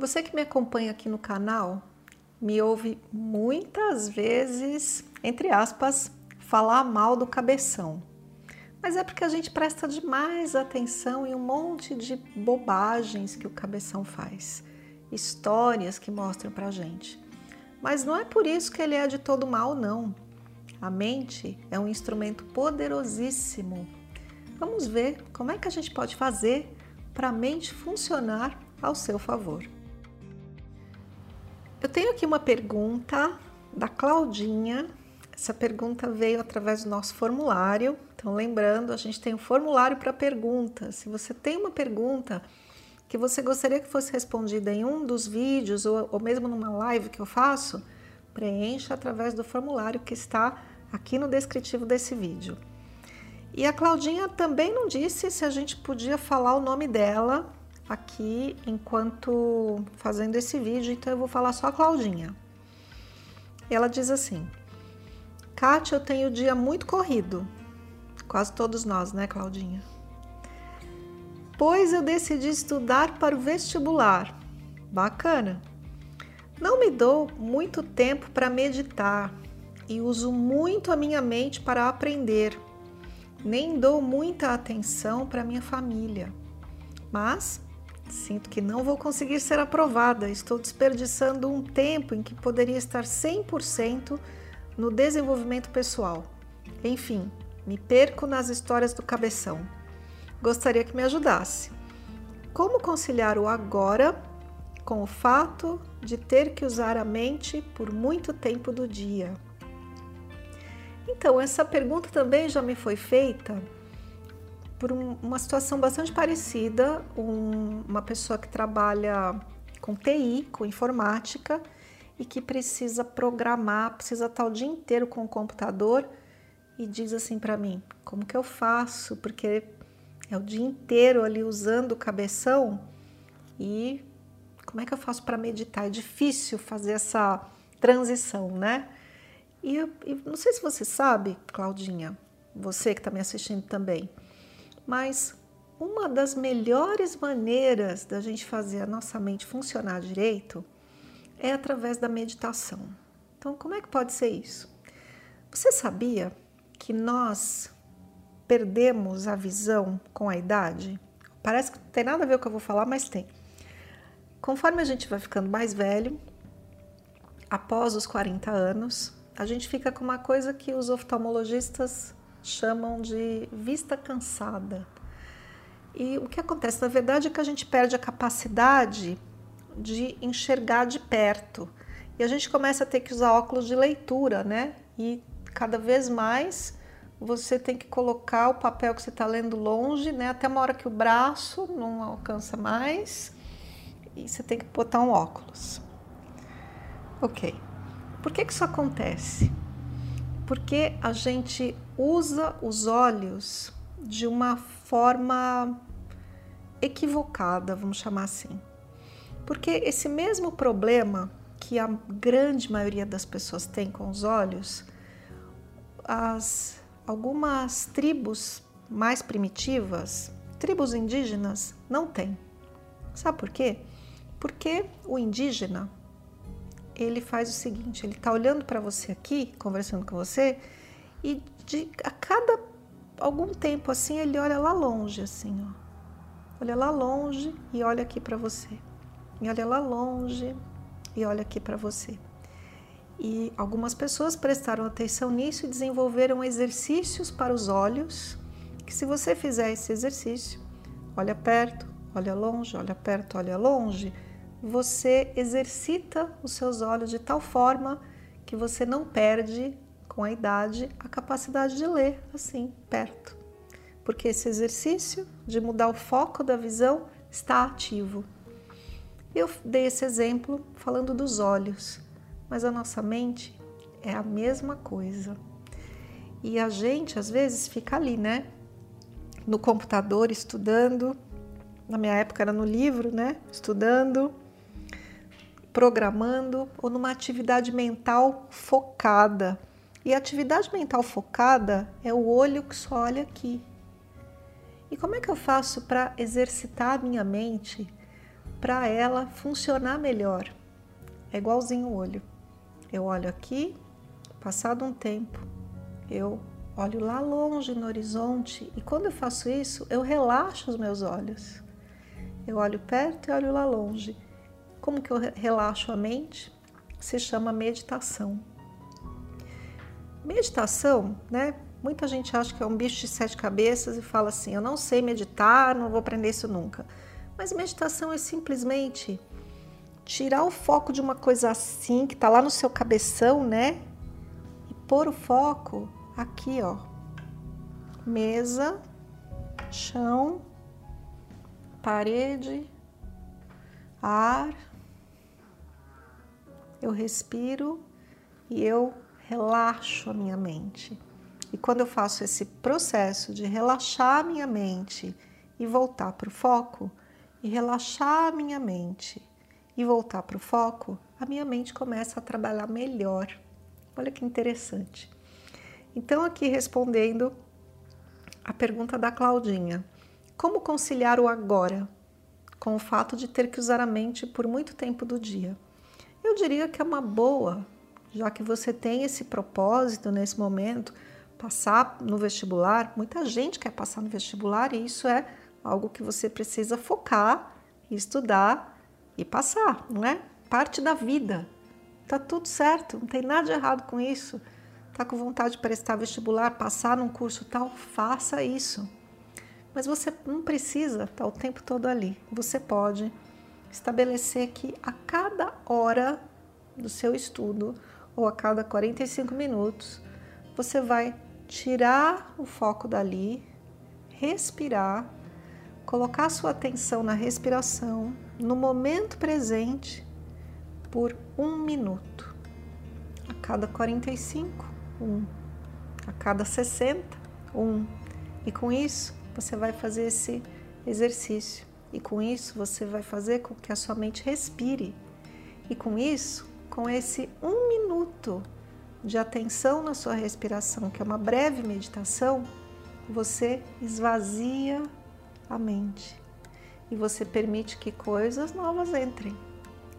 Você que me acompanha aqui no canal me ouve muitas vezes, entre aspas, falar mal do cabeção. Mas é porque a gente presta demais atenção em um monte de bobagens que o cabeção faz, histórias que mostram pra gente. Mas não é por isso que ele é de todo mal, não. A mente é um instrumento poderosíssimo. Vamos ver como é que a gente pode fazer para a mente funcionar ao seu favor. Eu tenho aqui uma pergunta da Claudinha. Essa pergunta veio através do nosso formulário. Então, lembrando, a gente tem um formulário para perguntas. Se você tem uma pergunta que você gostaria que fosse respondida em um dos vídeos ou, ou mesmo numa live que eu faço, preencha através do formulário que está aqui no descritivo desse vídeo. E a Claudinha também não disse se a gente podia falar o nome dela aqui enquanto fazendo esse vídeo, então eu vou falar só a Claudinha. Ela diz assim: Kátia, eu tenho o dia muito corrido. Quase todos nós, né, Claudinha? Pois eu decidi estudar para o vestibular. Bacana. Não me dou muito tempo para meditar e uso muito a minha mente para aprender. Nem dou muita atenção para minha família. Mas Sinto que não vou conseguir ser aprovada. Estou desperdiçando um tempo em que poderia estar 100% no desenvolvimento pessoal. Enfim, me perco nas histórias do cabeção. Gostaria que me ajudasse. Como conciliar o agora com o fato de ter que usar a mente por muito tempo do dia? Então, essa pergunta também já me foi feita por um, uma situação bastante parecida, um, uma pessoa que trabalha com TI, com informática, e que precisa programar, precisa estar o dia inteiro com o computador e diz assim para mim: como que eu faço? Porque é o dia inteiro ali usando o cabeção e como é que eu faço para meditar? É difícil fazer essa transição, né? E, eu, e não sei se você sabe, Claudinha, você que está me assistindo também, mas uma das melhores maneiras da gente fazer a nossa mente funcionar direito é através da meditação. Então, como é que pode ser isso? Você sabia que nós perdemos a visão com a idade? Parece que não tem nada a ver com o que eu vou falar, mas tem. Conforme a gente vai ficando mais velho, após os 40 anos, a gente fica com uma coisa que os oftalmologistas chamam de vista cansada. E o que acontece, na verdade, é que a gente perde a capacidade de enxergar de perto. E a gente começa a ter que usar óculos de leitura, né? E cada vez mais você tem que colocar o papel que você está lendo longe, né? Até uma hora que o braço não alcança mais e você tem que botar um óculos. Ok. Por que, que isso acontece? Porque a gente usa os olhos de uma forma equivocada, vamos chamar assim. Porque esse mesmo problema que a grande maioria das pessoas tem com os olhos, as algumas tribos mais primitivas, tribos indígenas, não têm. Sabe por quê? Porque o indígena ele faz o seguinte: ele está olhando para você aqui, conversando com você, e de, a cada algum tempo assim ele olha lá longe, assim, ó. Olha lá longe e olha aqui para você. E olha lá longe e olha aqui para você. E algumas pessoas prestaram atenção nisso e desenvolveram exercícios para os olhos, que se você fizer esse exercício, olha perto, olha longe, olha perto, olha longe, você exercita os seus olhos de tal forma que você não perde com a idade, a capacidade de ler assim, perto. Porque esse exercício de mudar o foco da visão está ativo. Eu dei esse exemplo falando dos olhos, mas a nossa mente é a mesma coisa. E a gente às vezes fica ali, né? No computador estudando, na minha época era no livro, né? Estudando, programando ou numa atividade mental focada. E a atividade mental focada é o olho que só olha aqui. E como é que eu faço para exercitar a minha mente para ela funcionar melhor? É igualzinho o olho. Eu olho aqui, passado um tempo, eu olho lá longe no horizonte e quando eu faço isso, eu relaxo os meus olhos. Eu olho perto e olho lá longe. Como que eu relaxo a mente? Se chama meditação. Meditação, né? Muita gente acha que é um bicho de sete cabeças e fala assim: eu não sei meditar, não vou aprender isso nunca. Mas meditação é simplesmente tirar o foco de uma coisa assim, que está lá no seu cabeção, né? E pôr o foco aqui, ó. Mesa, chão, parede, ar. Eu respiro e eu relaxo a minha mente. E quando eu faço esse processo de relaxar a minha mente e voltar para o foco, e relaxar a minha mente e voltar para o foco, a minha mente começa a trabalhar melhor. Olha que interessante. Então, aqui respondendo a pergunta da Claudinha: como conciliar o agora com o fato de ter que usar a mente por muito tempo do dia? Eu diria que é uma boa, já que você tem esse propósito nesse momento passar no vestibular, muita gente quer passar no vestibular e isso é algo que você precisa focar, estudar e passar, não é? Parte da vida. Tá tudo certo, não tem nada de errado com isso. Tá com vontade de prestar vestibular, passar num curso tal, faça isso. Mas você não precisa estar o tempo todo ali. Você pode estabelecer que a cada hora do seu estudo ou a cada 45 minutos você vai tirar o foco dali, respirar, colocar sua atenção na respiração, no momento presente, por um minuto. A cada 45, um. A cada 60, um. E com isso, você vai fazer esse exercício. E com isso, você vai fazer com que a sua mente respire. E com isso, com esse um minuto de atenção na sua respiração, que é uma breve meditação, você esvazia a mente e você permite que coisas novas entrem.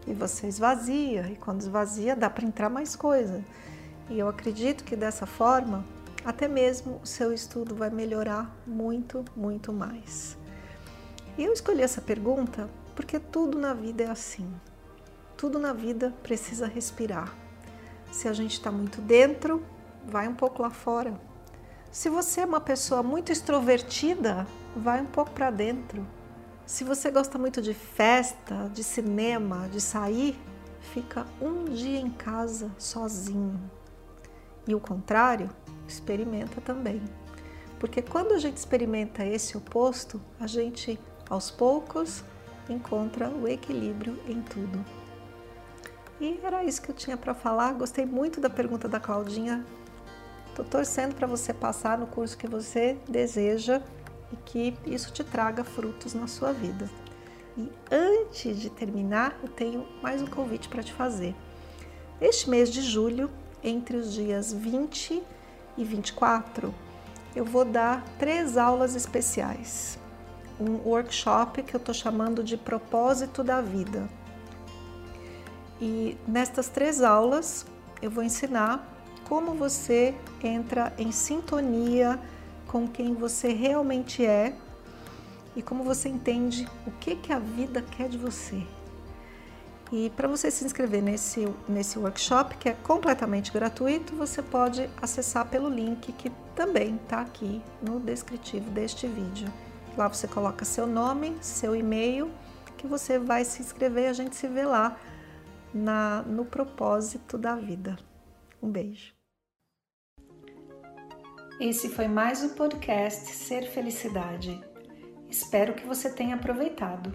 E você esvazia, e quando esvazia, dá para entrar mais coisa. E eu acredito que dessa forma, até mesmo o seu estudo vai melhorar muito, muito mais. E eu escolhi essa pergunta porque tudo na vida é assim. Tudo na vida precisa respirar. Se a gente está muito dentro, vai um pouco lá fora. Se você é uma pessoa muito extrovertida, vai um pouco para dentro. Se você gosta muito de festa, de cinema, de sair, fica um dia em casa sozinho. E o contrário, experimenta também. Porque quando a gente experimenta esse oposto, a gente aos poucos encontra o equilíbrio em tudo. E era isso que eu tinha para falar. Gostei muito da pergunta da Claudinha. Estou torcendo para você passar no curso que você deseja e que isso te traga frutos na sua vida. E antes de terminar, eu tenho mais um convite para te fazer. Este mês de julho, entre os dias 20 e 24, eu vou dar três aulas especiais. Um workshop que eu estou chamando de Propósito da Vida e nestas três aulas eu vou ensinar como você entra em sintonia com quem você realmente é e como você entende o que, que a vida quer de você. E para você se inscrever nesse, nesse workshop, que é completamente gratuito, você pode acessar pelo link que também está aqui no descritivo deste vídeo. Lá você coloca seu nome, seu e-mail, que você vai se inscrever e a gente se vê lá na, no propósito da vida. Um beijo. Esse foi mais o podcast Ser Felicidade. Espero que você tenha aproveitado.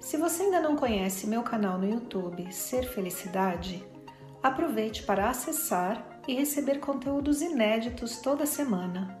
Se você ainda não conhece meu canal no YouTube Ser Felicidade, aproveite para acessar e receber conteúdos inéditos toda semana.